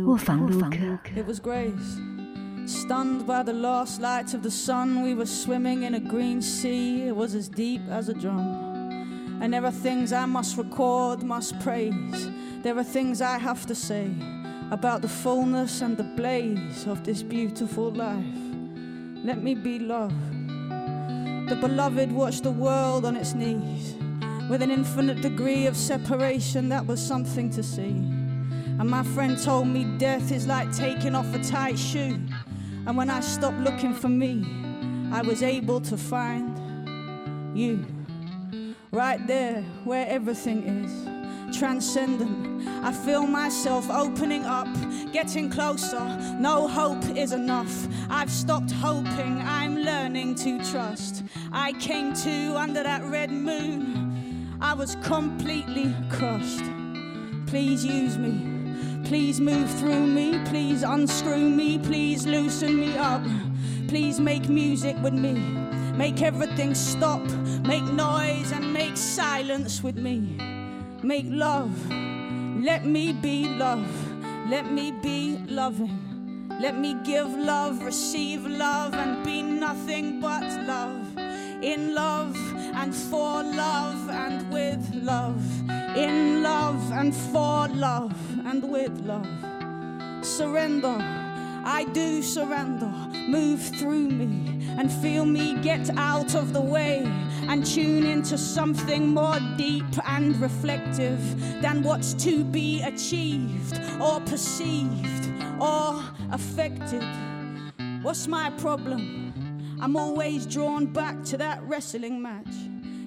Wolfgang Luke. It was grace. Stunned by the last lights of the sun, we were swimming in a green sea. It was as deep as a drum. And there are things I must record, must praise. There are things I have to say about the fullness and the blaze of this beautiful life. Let me be love. The beloved watched the world on its knees with an infinite degree of separation. That was something to see. And my friend told me death is like taking off a tight shoe. And when I stopped looking for me, I was able to find you. Right there, where everything is. Transcendent. I feel myself opening up, getting closer. No hope is enough. I've stopped hoping, I'm learning to trust. I came to under that red moon. I was completely crushed. Please use me. Please move through me, please unscrew me, please loosen me up. Please make music with me, make everything stop, make noise and make silence with me. Make love, let me be love, let me be loving. Let me give love, receive love, and be nothing but love. In love and for love and with love. In love and for love and with love. Surrender, I do surrender. Move through me and feel me get out of the way and tune into something more deep and reflective than what's to be achieved or perceived or affected. What's my problem? I'm always drawn back to that wrestling match.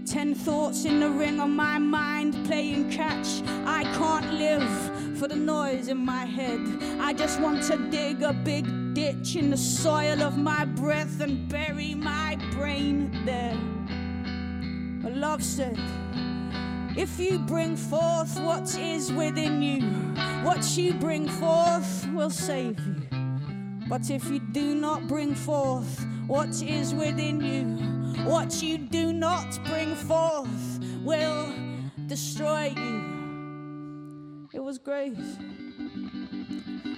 Ten thoughts in the ring on my mind playing catch. I can't live for the noise in my head. I just want to dig a big ditch in the soil of my breath and bury my brain there. Love said, if you bring forth what is within you, what you bring forth will save you. But if you do not bring forth what is within you, what you do not bring forth will destroy you. It was grace.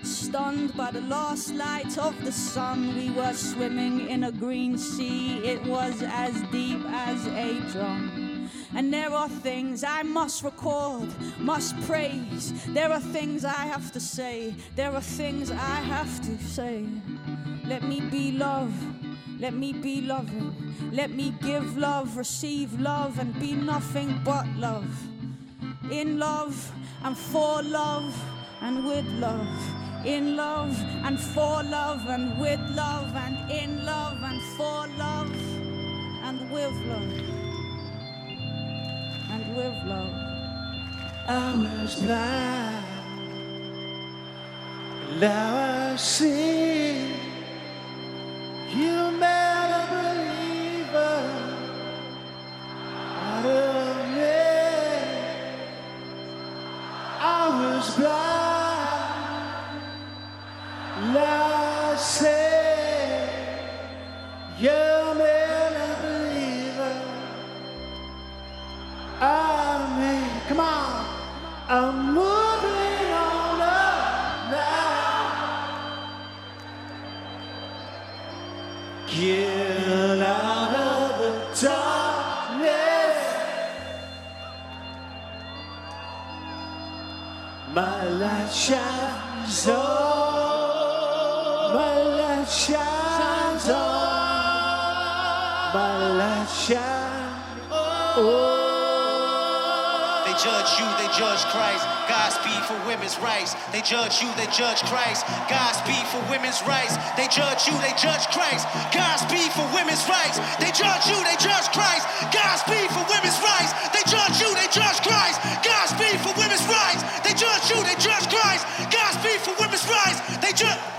Stunned by the last light of the sun, we were swimming in a green sea. It was as deep as a drum. And there are things I must record, must praise. There are things I have to say. There are things I have to say. Let me be love. Let me be loving. Let me give love, receive love, and be nothing but love. In love and for love and with love. In love and for love and with love and in love and for love and with love. And with love. I was blind, now I see. You made a judge you, they judge Christ. Godspeed for women's rights. They judge you, they judge Christ. Godspeed for women's rights. They judge you, they judge Christ. Godspeed for women's rights. They judge you, they judge Christ. Godspeed for women's rights. They judge you, they judge Christ. Godspeed for women's rights. They judge.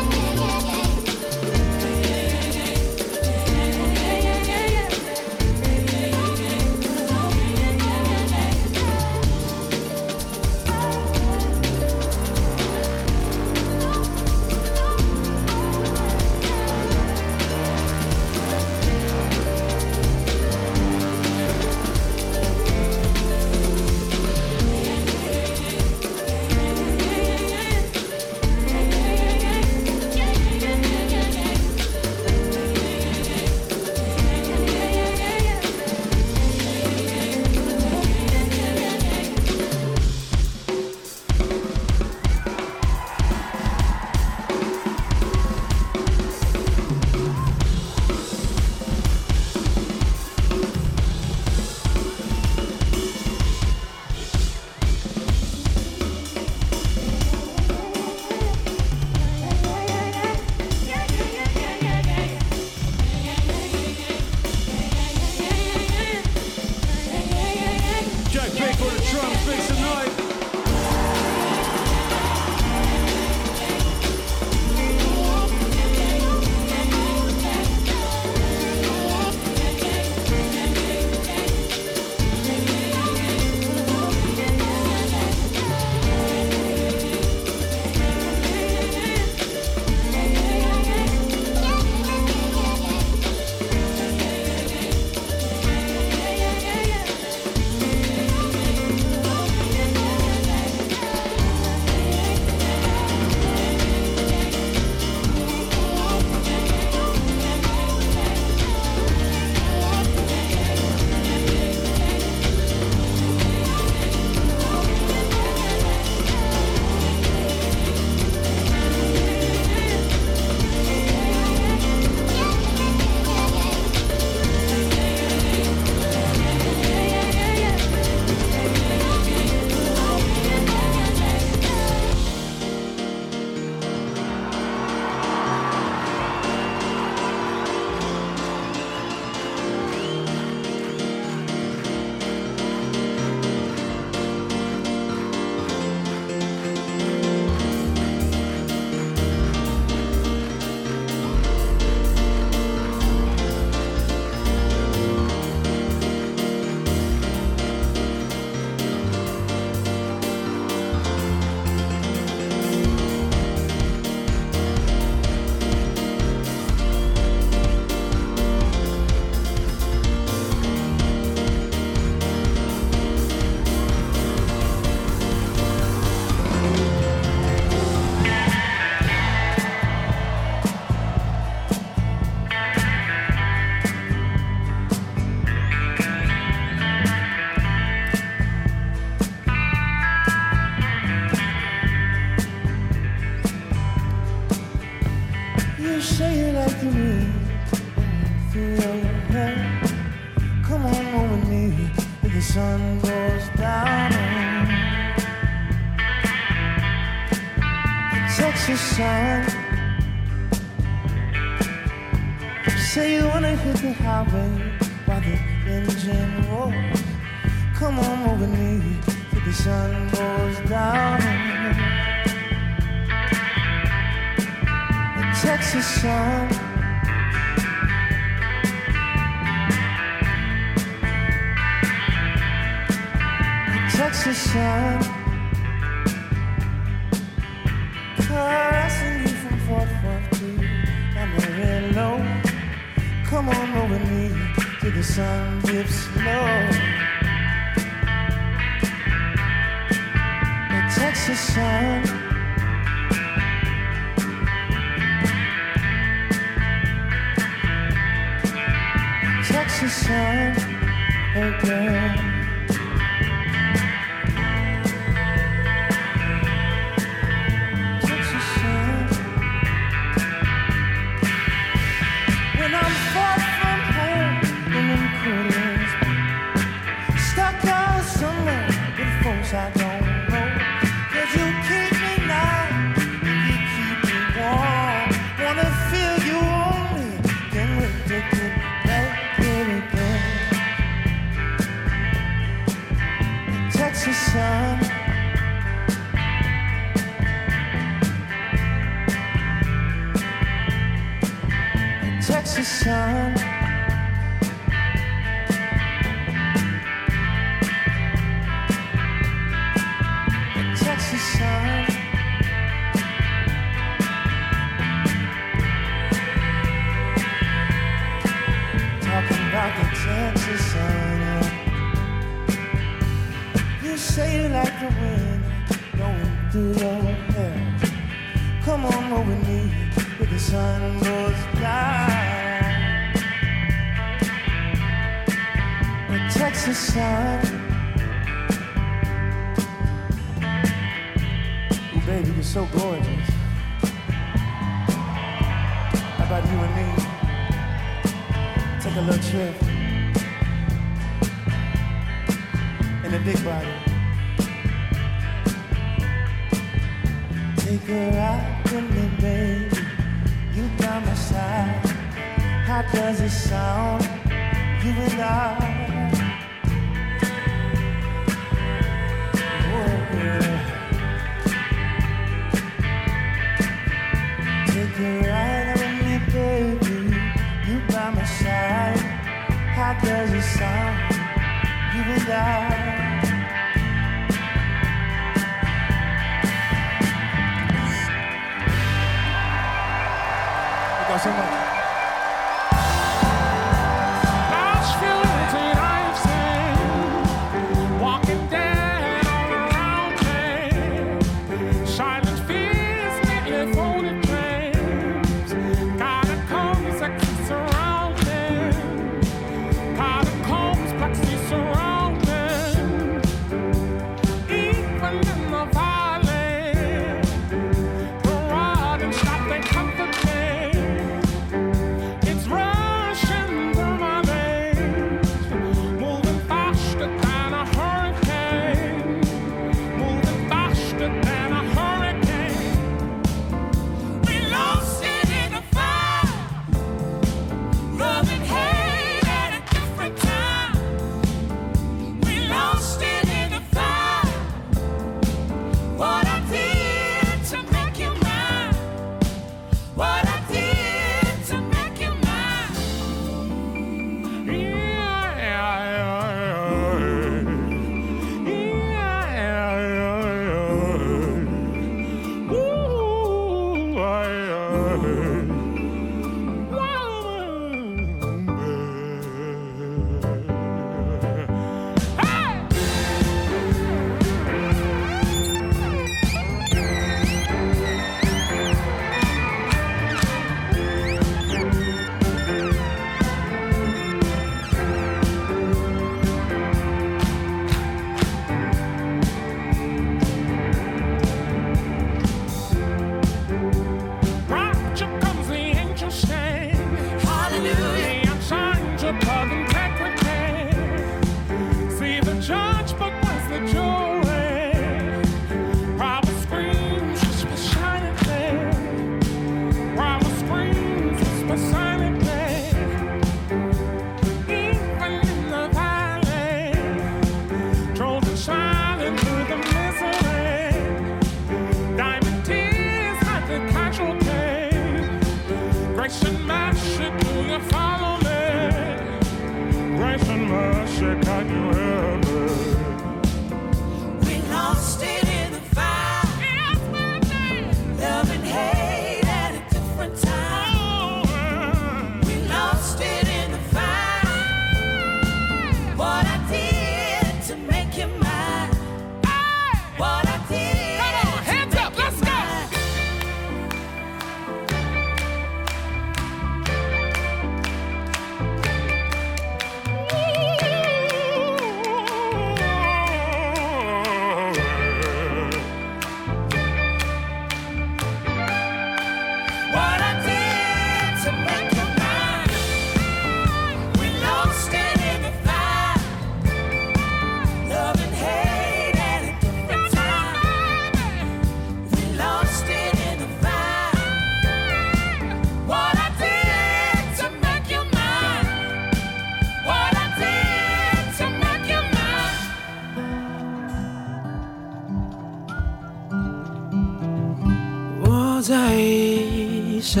小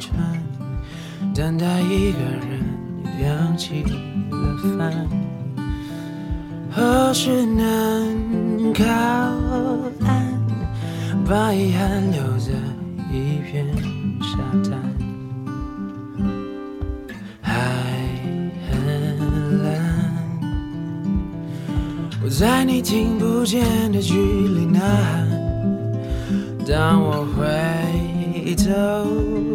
船，等待一个人扬起了帆。何时能靠岸？把遗憾留在一片沙滩。海很蓝，我在你听不见的距离呐喊。当我回。It's know.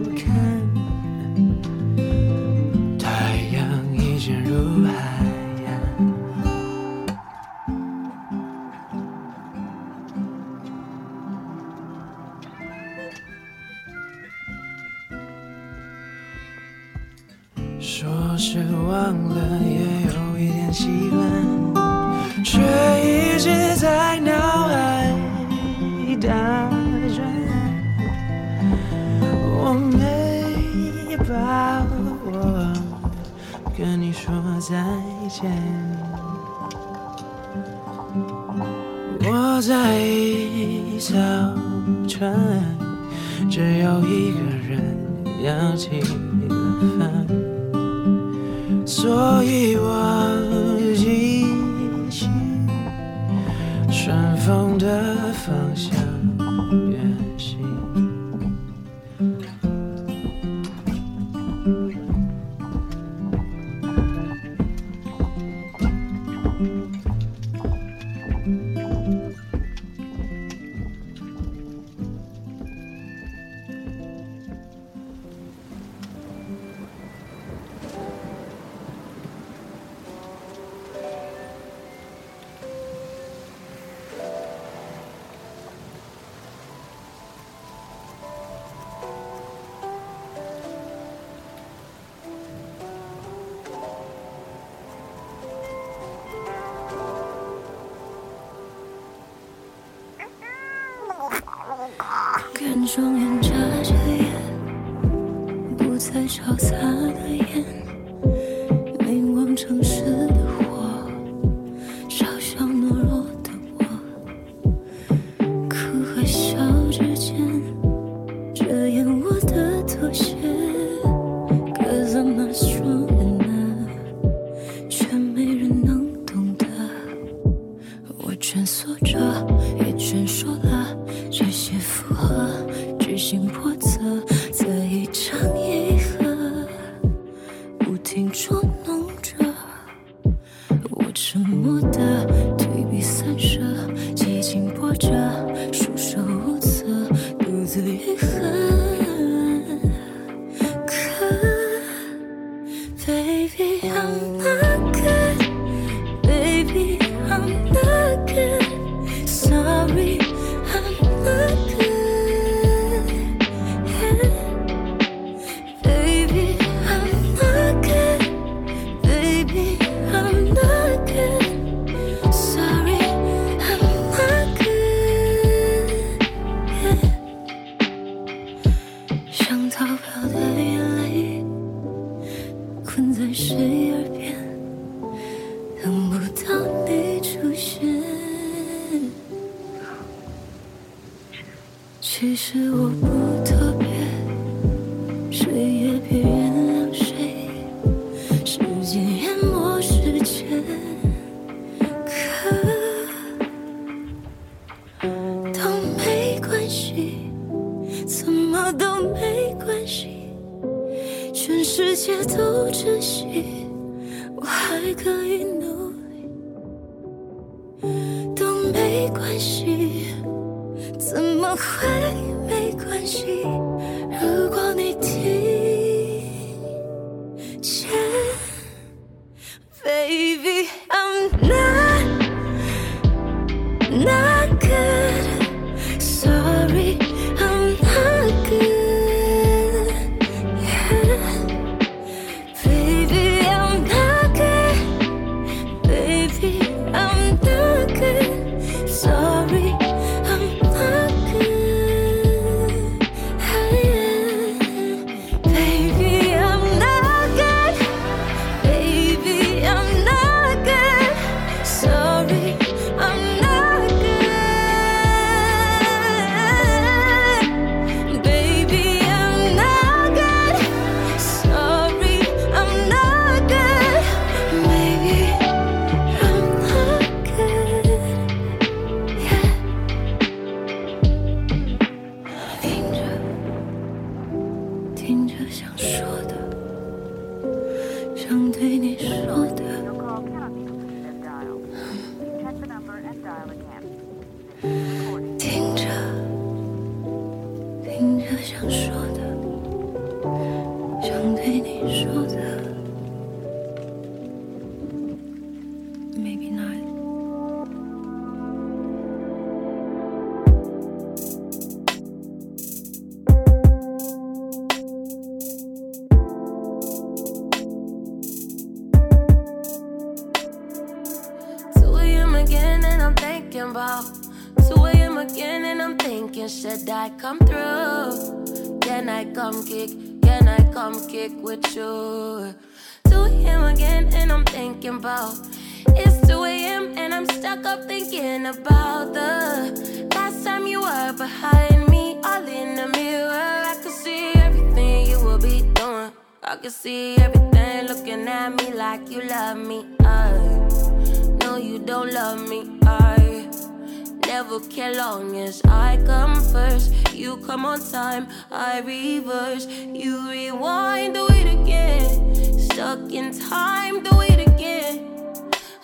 Come on time, I reverse. You rewind, do it again. Stuck in time, do it again.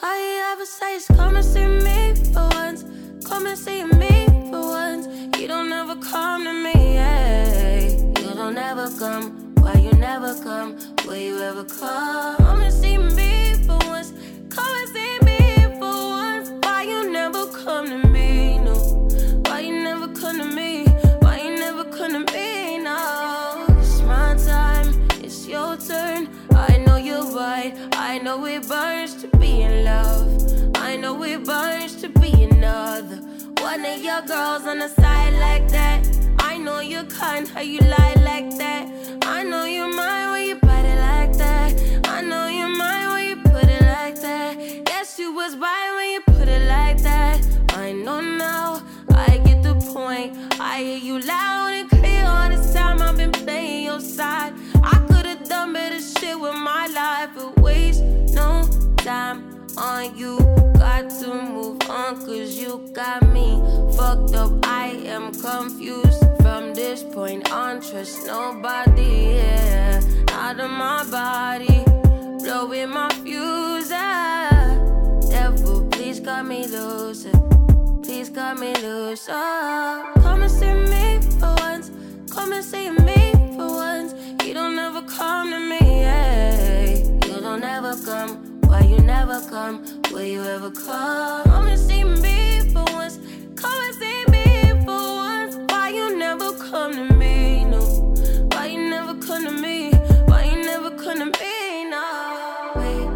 All you ever say is come and see me for once. Come and see me for once. You don't ever come to me, yeah. You don't ever come. Why you never come? Will you ever come? On the side like that. I know you're kind, how you lie like that. I know you're mine when you bite it like that. I know you're mine when you put it like that. Yes, you was right when you put it like that. I know now, I get the point. I hear you loud and clear all this time. I've been playing your side. I could've done better shit with my life, but waste no time on you. To move on, cause you got me fucked up. I am confused from this point on. Trust nobody, yeah. Out of my body, blowing my fuse. Devil, please cut me loose. Please cut me loose. Oh, come and see me for once. Come and see me for once. You don't ever come to me, yeah. You don't ever come. Never come? Will you ever come? Come and see me for once. Come and see me for once. Why you never come to me? No. Why you never come to me? Why you never come to me? No. Wait,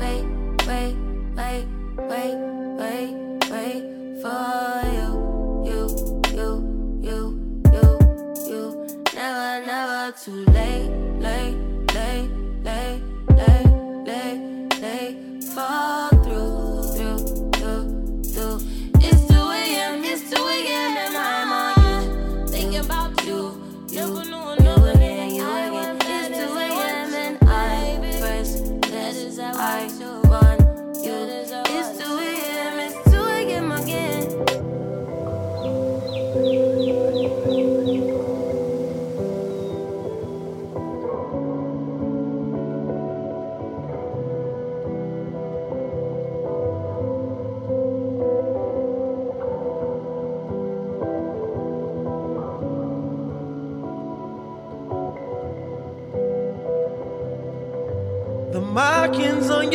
wait, wait, wait, wait, wait, wait for you, you, you, you, you, you. Never, never too late,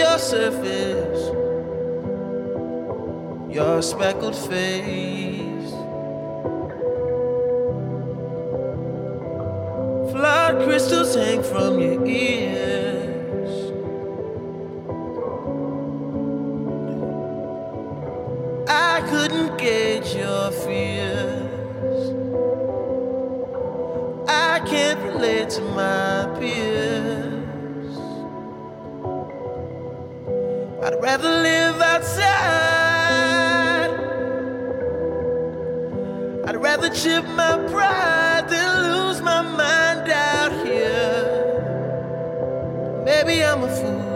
your surface, your speckled face. Flood crystals hang from your ears. I couldn't gauge your fears. I can't relate to my peers. I'd rather live outside. I'd rather chip my pride than lose my mind out here. Maybe I'm a fool.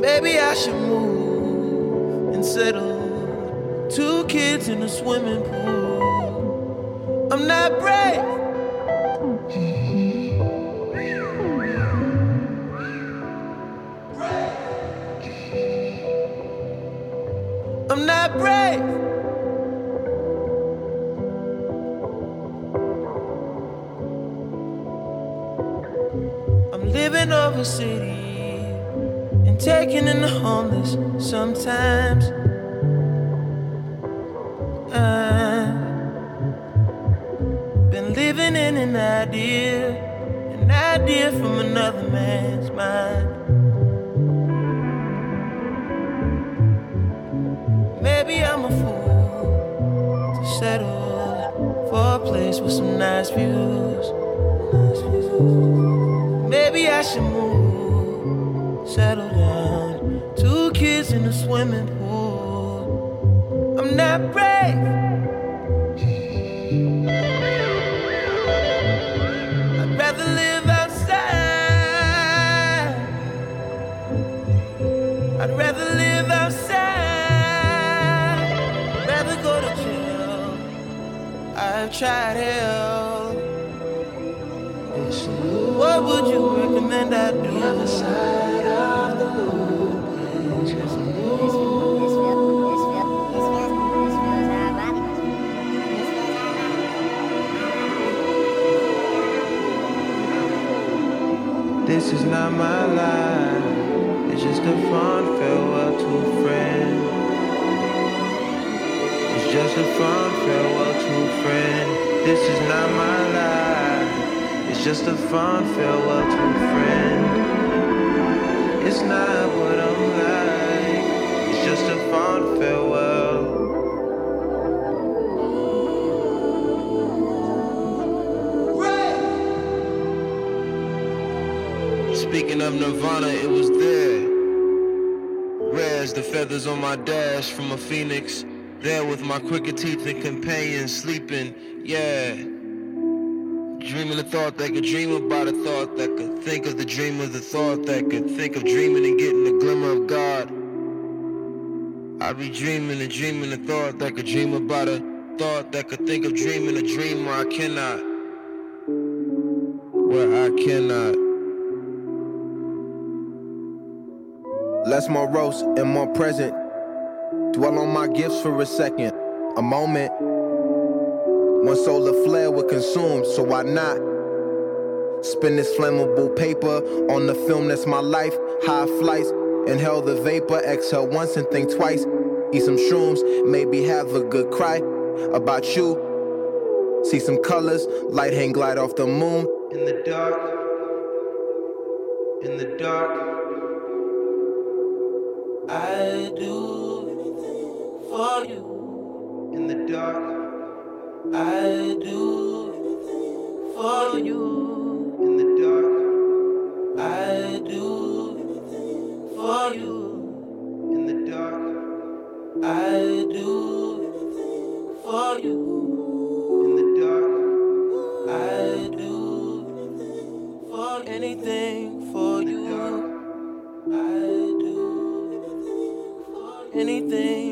Maybe I should move and settle. Two kids in a swimming pool. I'm not brave. Living overseas and taking in the homeless sometimes. I've been living in an idea, an idea from another man's mind. Maybe I'm a fool to settle for a place with some nice views. Maybe I should settle down. Two kids in a swimming pool. I'm not just a fond farewell to a friend. It's just a fond farewell to a friend. This is not my life. It's just a fond farewell to a friend. It's not what I'm like. It's just a fond farewell. Speaking of Nirvana, it was there. The feathers on my dash from a phoenix. There with my crooked teeth and companions sleeping. Yeah. Dreaming a thought that could dream about a thought that could think of the dream of the thought that could think of dreaming and getting a glimmer of God. I'd be dreaming and dreaming a thought that could dream about a thought that could think of dreaming a dream where I cannot. Where I cannot. Less morose and more present. Dwell on my gifts for a second, a moment. One solar flare would consume, so why not? Spin this flammable paper on the film that's my life. High flights, inhale the vapor, exhale once and think twice. Eat some shrooms, maybe have a good cry about you. See some colors, light hang glide off the moon. In the dark, in the dark, I do anything for you. In the dark, I do anything for you. In the dark, I do anything for you. In the dark, I do anything for you. In the dark, I do anything for you. I anything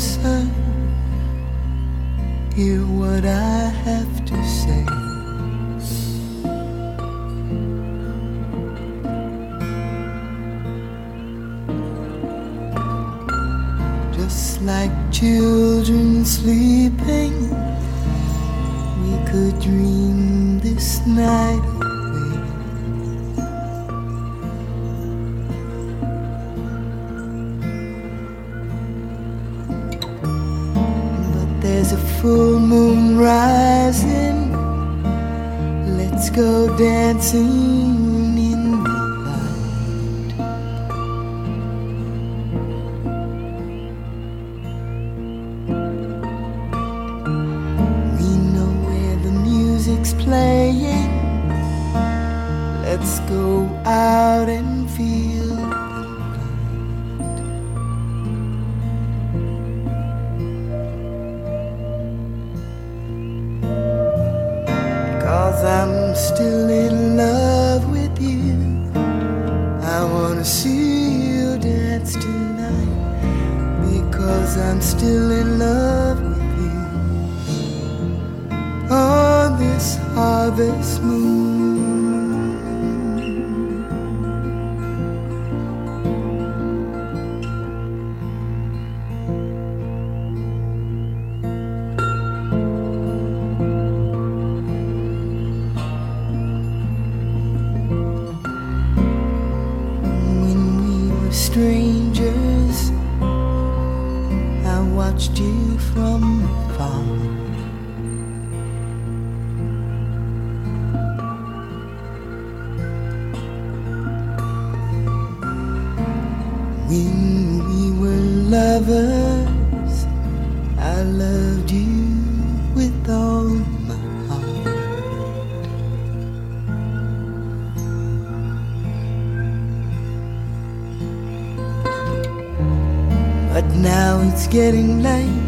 son, hear what I have see When we were lovers, I loved you with all my heart. But now it's getting late.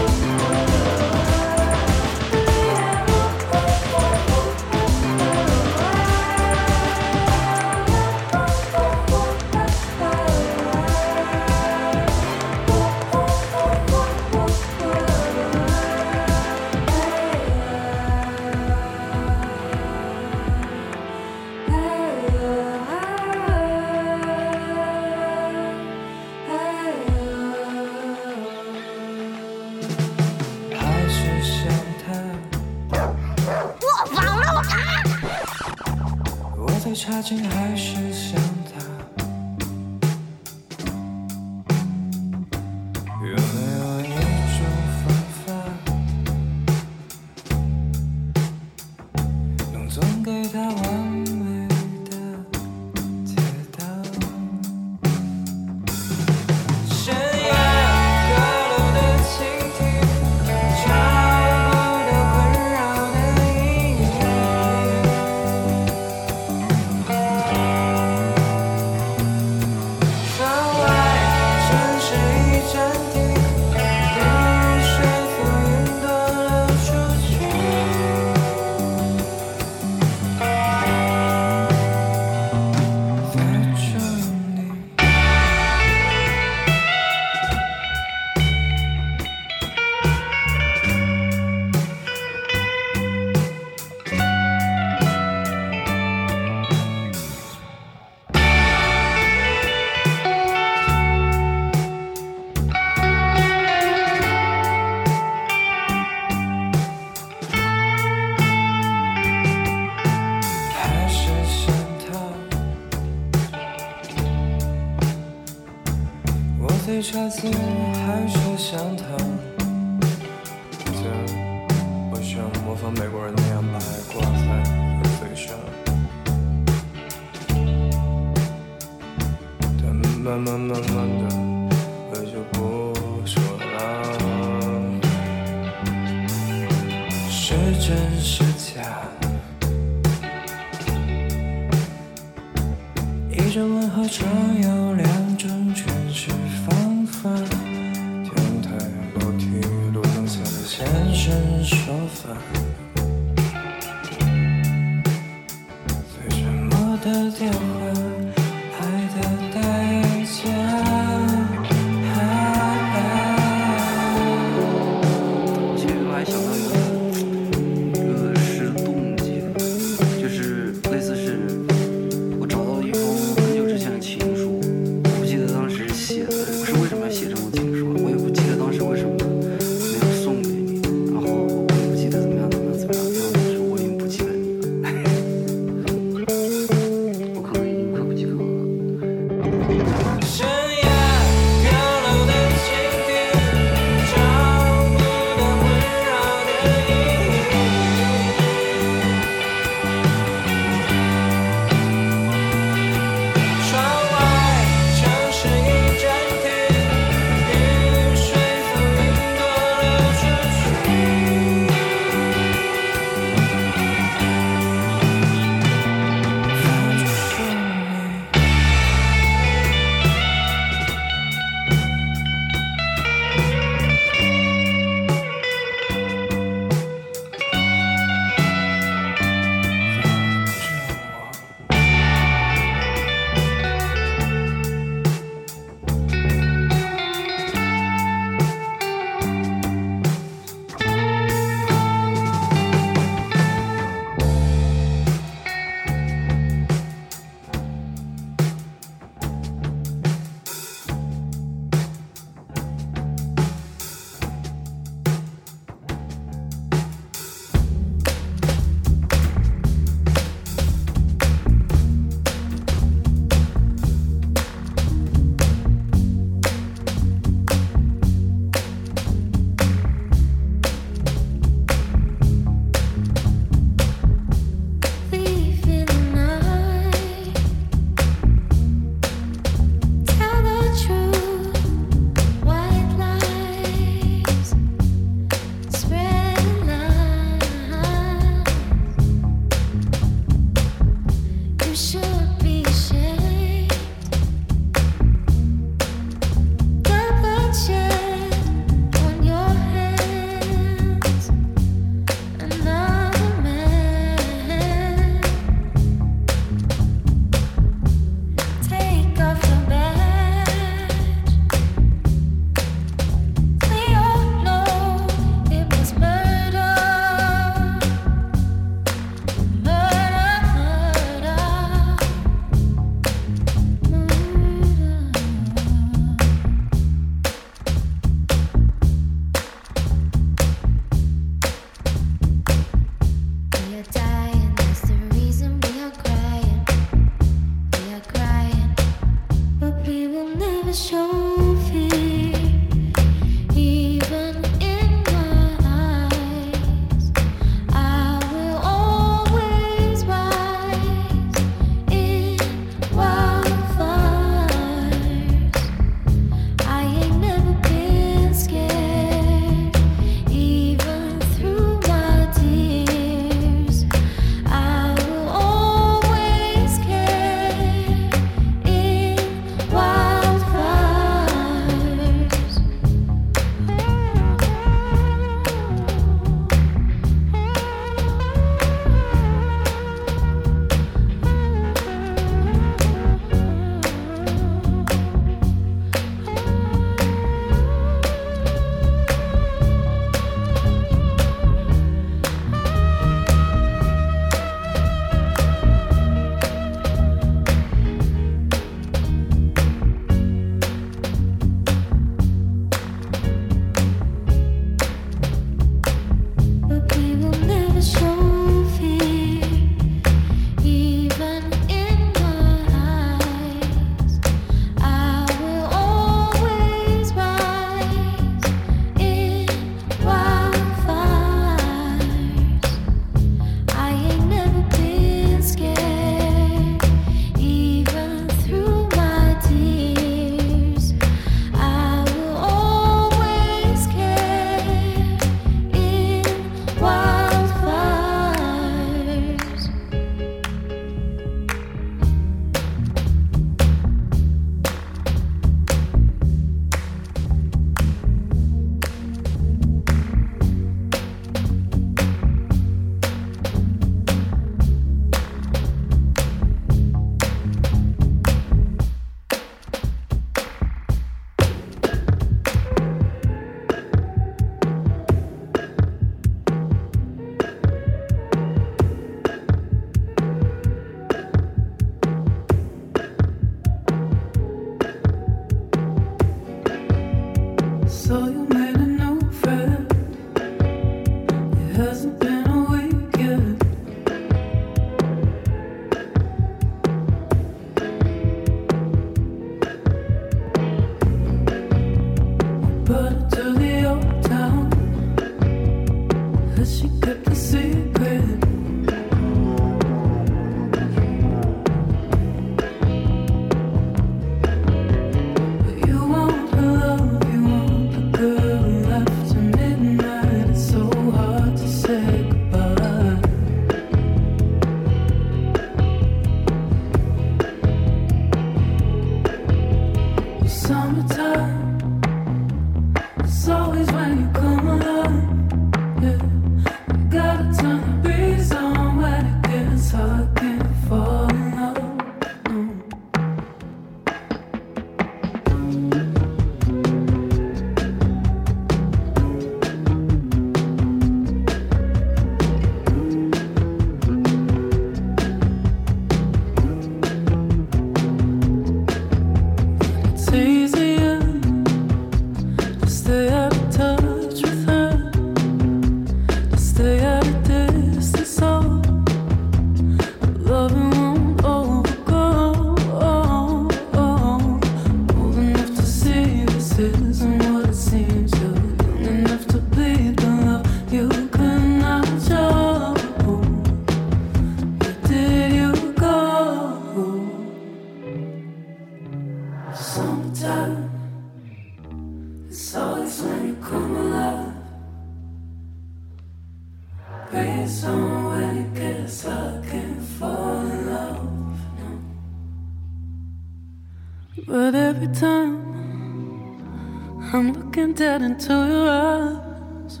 get into your arms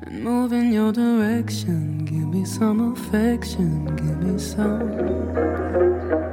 and move in your direction. Give me some affection, give me some.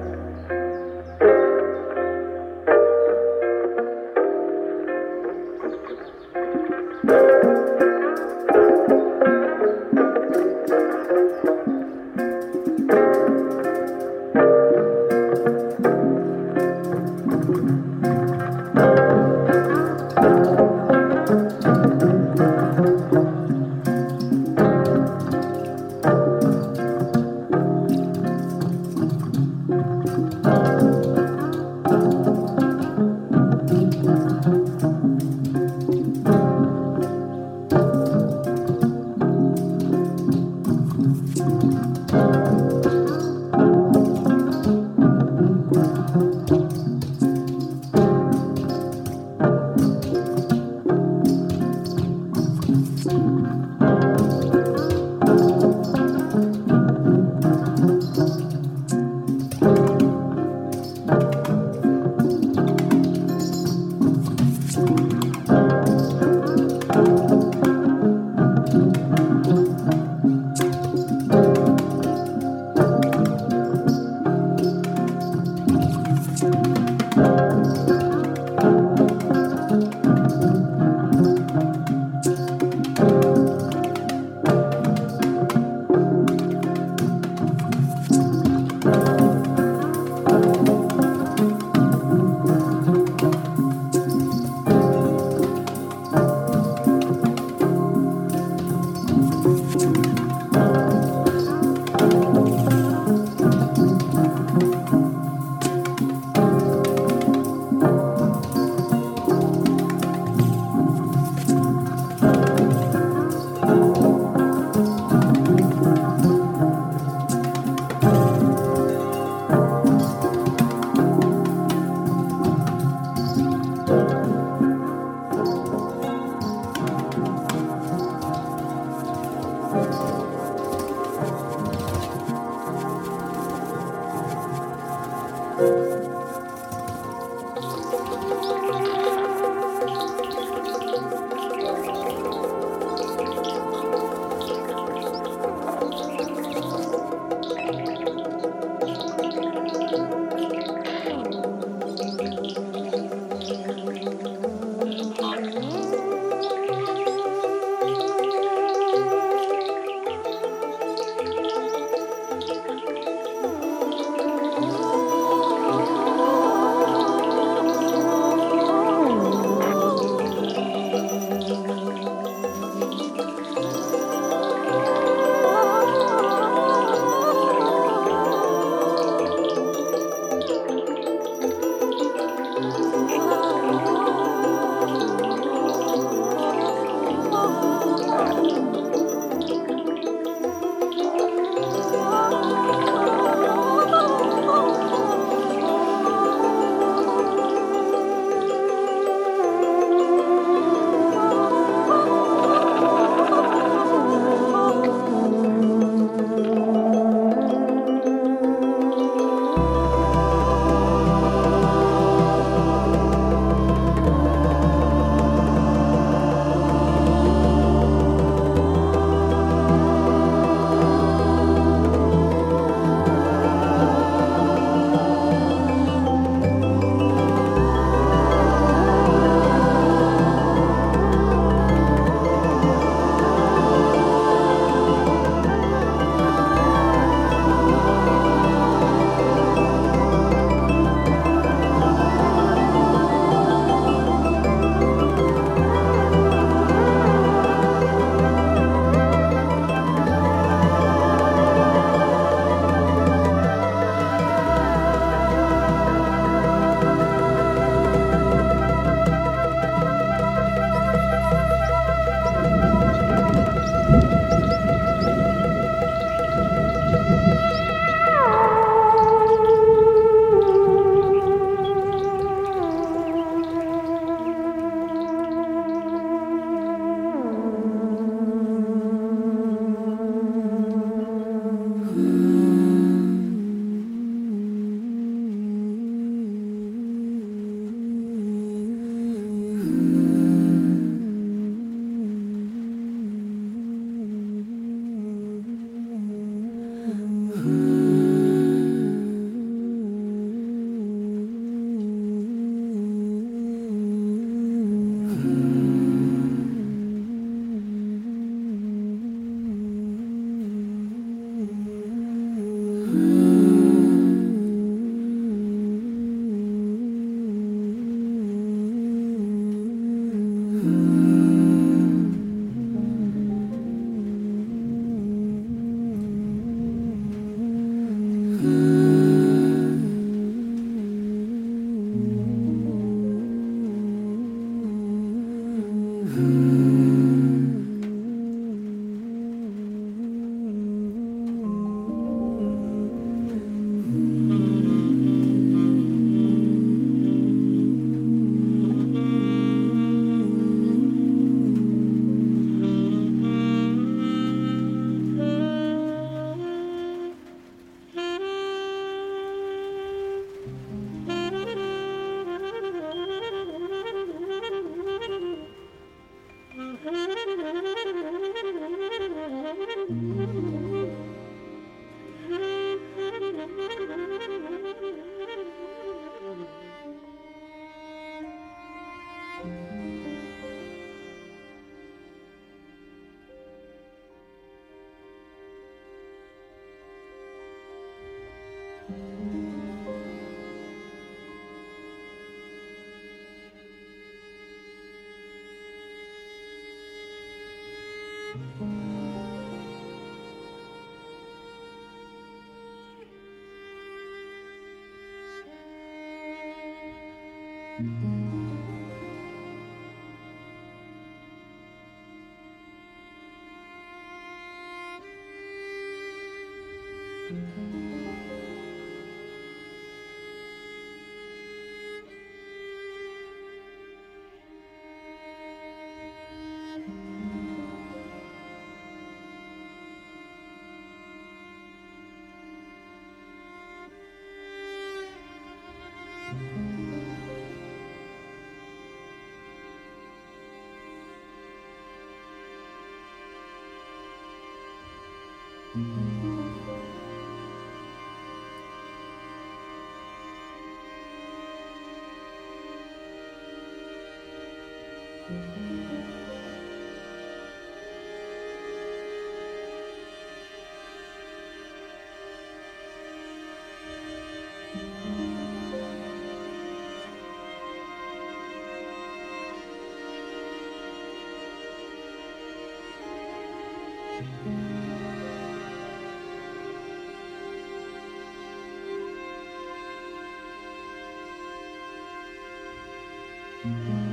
Mm-hmm. thank you 嗯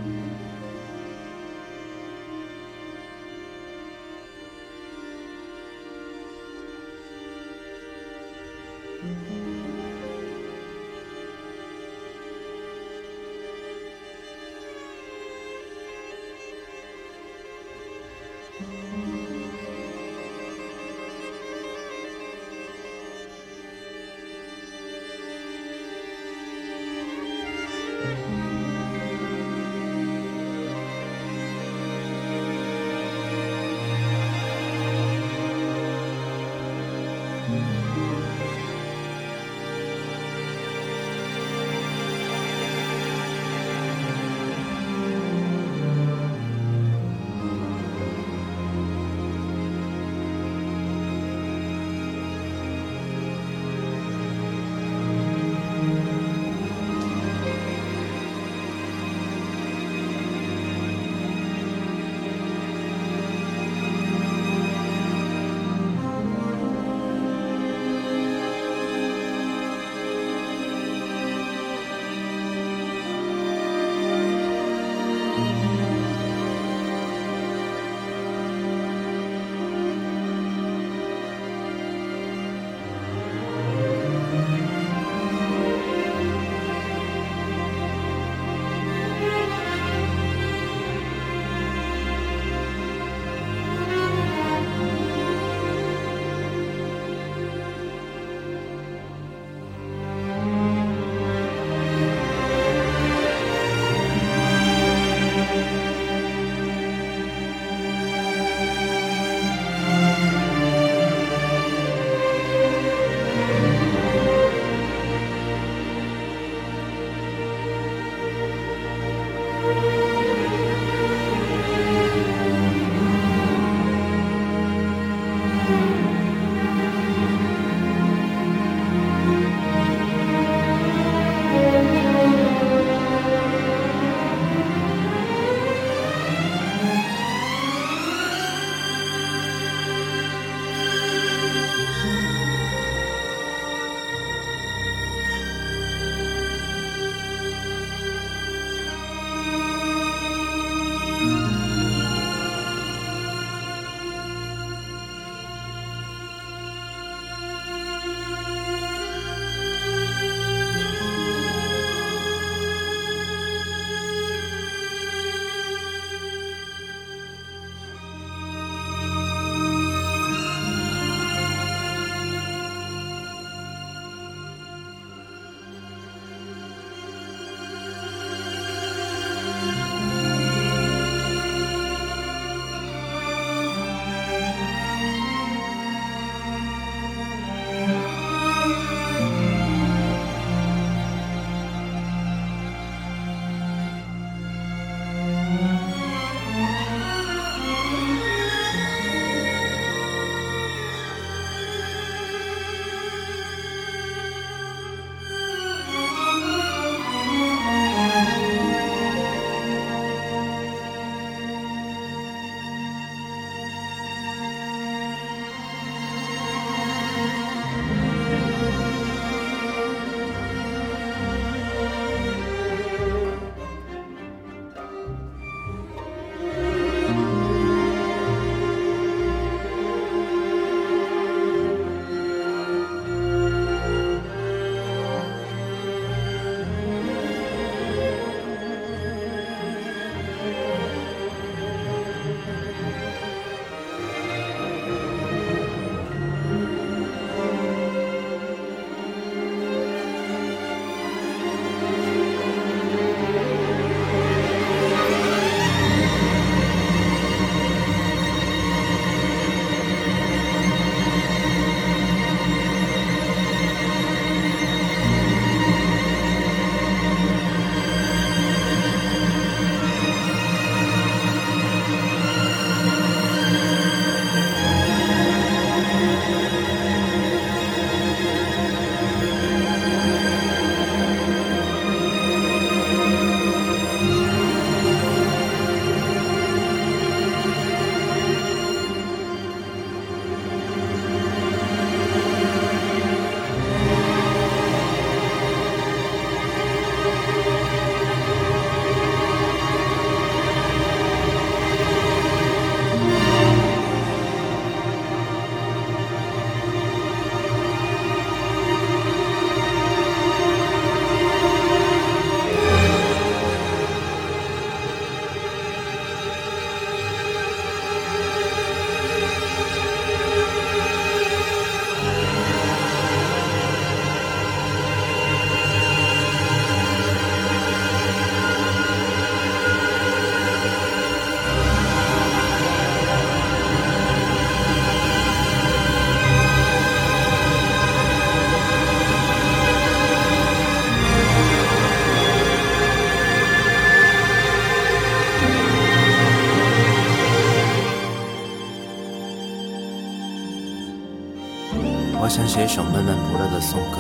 写一首闷闷不乐的颂歌，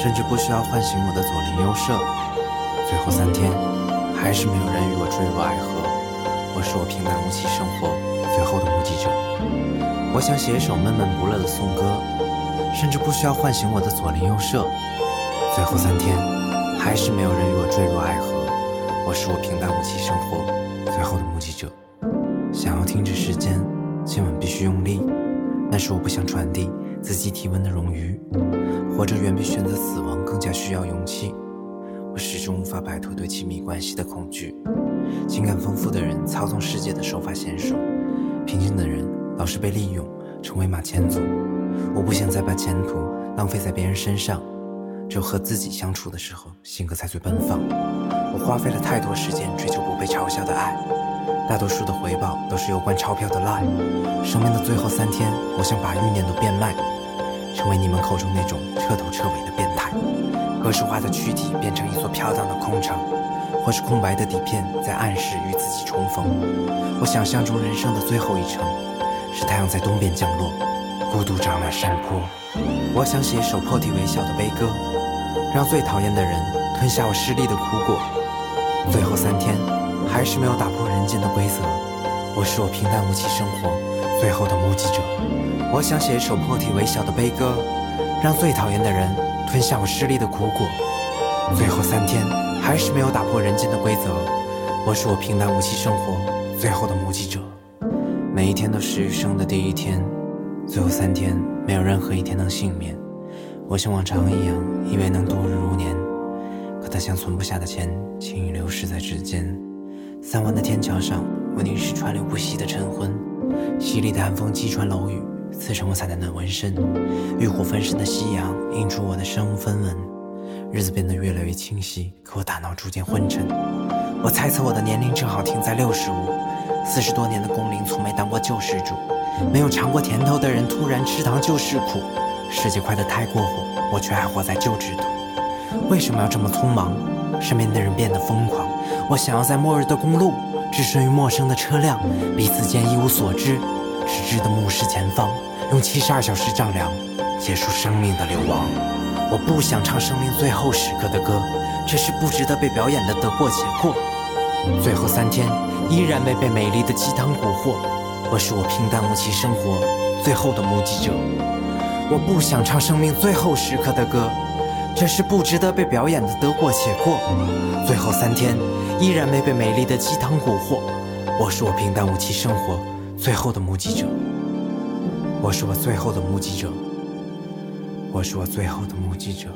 甚至不需要唤醒我的左邻右舍。最后三天，还是没有人与我坠入爱河。我是我平淡无奇生活最后的目击者。我想写一首闷闷不乐的颂歌，甚至不需要唤醒我的左邻右舍。最后三天，还是没有人与我坠入爱河。我是我平淡无奇生活这远比选择死亡更加需要勇气。我始终无法摆脱对亲密关系的恐惧。情感丰富的人操纵世界的手法娴熟，平静的人老是被利用，成为马前卒。我不想再把前途浪费在别人身上，只有和自己相处的时候，性格才最奔放。我花费了太多时间追求不被嘲笑的爱，大多数的回报都是有关钞票的 lie。生命的最后三天，我想把欲念都变卖，成为你们口中那种彻头彻尾的变态。格式化的躯体变成一座飘荡的空城，或是空白的底片在暗示与自己重逢。我想象中人生的最后一程，是太阳在东边降落，孤独长满山坡。我想写一首破涕为笑的悲歌，让最讨厌的人吞下我失利的苦果。最后三天，还是没有打破人间的规则。我是我平淡无奇生活最后的目击者。我想写一首破涕为笑的悲歌，让最讨厌的人吞下我失利的苦果。最后三天，还是没有打破人间的规则。我是我平淡无奇生活最后的目击者。每一天都是余生的第一天，最后三天没有任何一天能幸免。我像往常一样，以为能度日如年，可它像存不下的钱，轻易流逝在指尖。三湾的天桥上，我凝视川流不息的晨昏，犀利的寒风击穿楼宇，刺成我彩蛋的纹身。欲火焚身的夕阳映出我的身无分文。日子变得越来越清晰，可我大脑逐渐昏沉。我猜测我的年龄正好停在六十五，四十多年的工龄从没当过救世主。没有尝过甜头的人突然吃糖就是苦。世界快得太过火，我却还活在旧制度。为什么要这么匆忙？身边的人变得疯狂。我想要在末日的公路，置身于陌生的车辆，彼此间一无所知，只知得目视前方，用七十二小时丈量结束生命的流亡。我不想唱生命最后时刻的歌，这是不值得被表演的得过且过。最后三天，依然没被美丽的鸡汤蛊惑。我是我平淡无奇生活最后的目击者。我不想唱生命最后时刻的歌，这是不值得被表演的得过且过。最后三天，依然没被美丽的鸡汤蛊惑。我是我平淡无奇生活最后的目击者。我是我最后的目击者。我是我最后的目击者。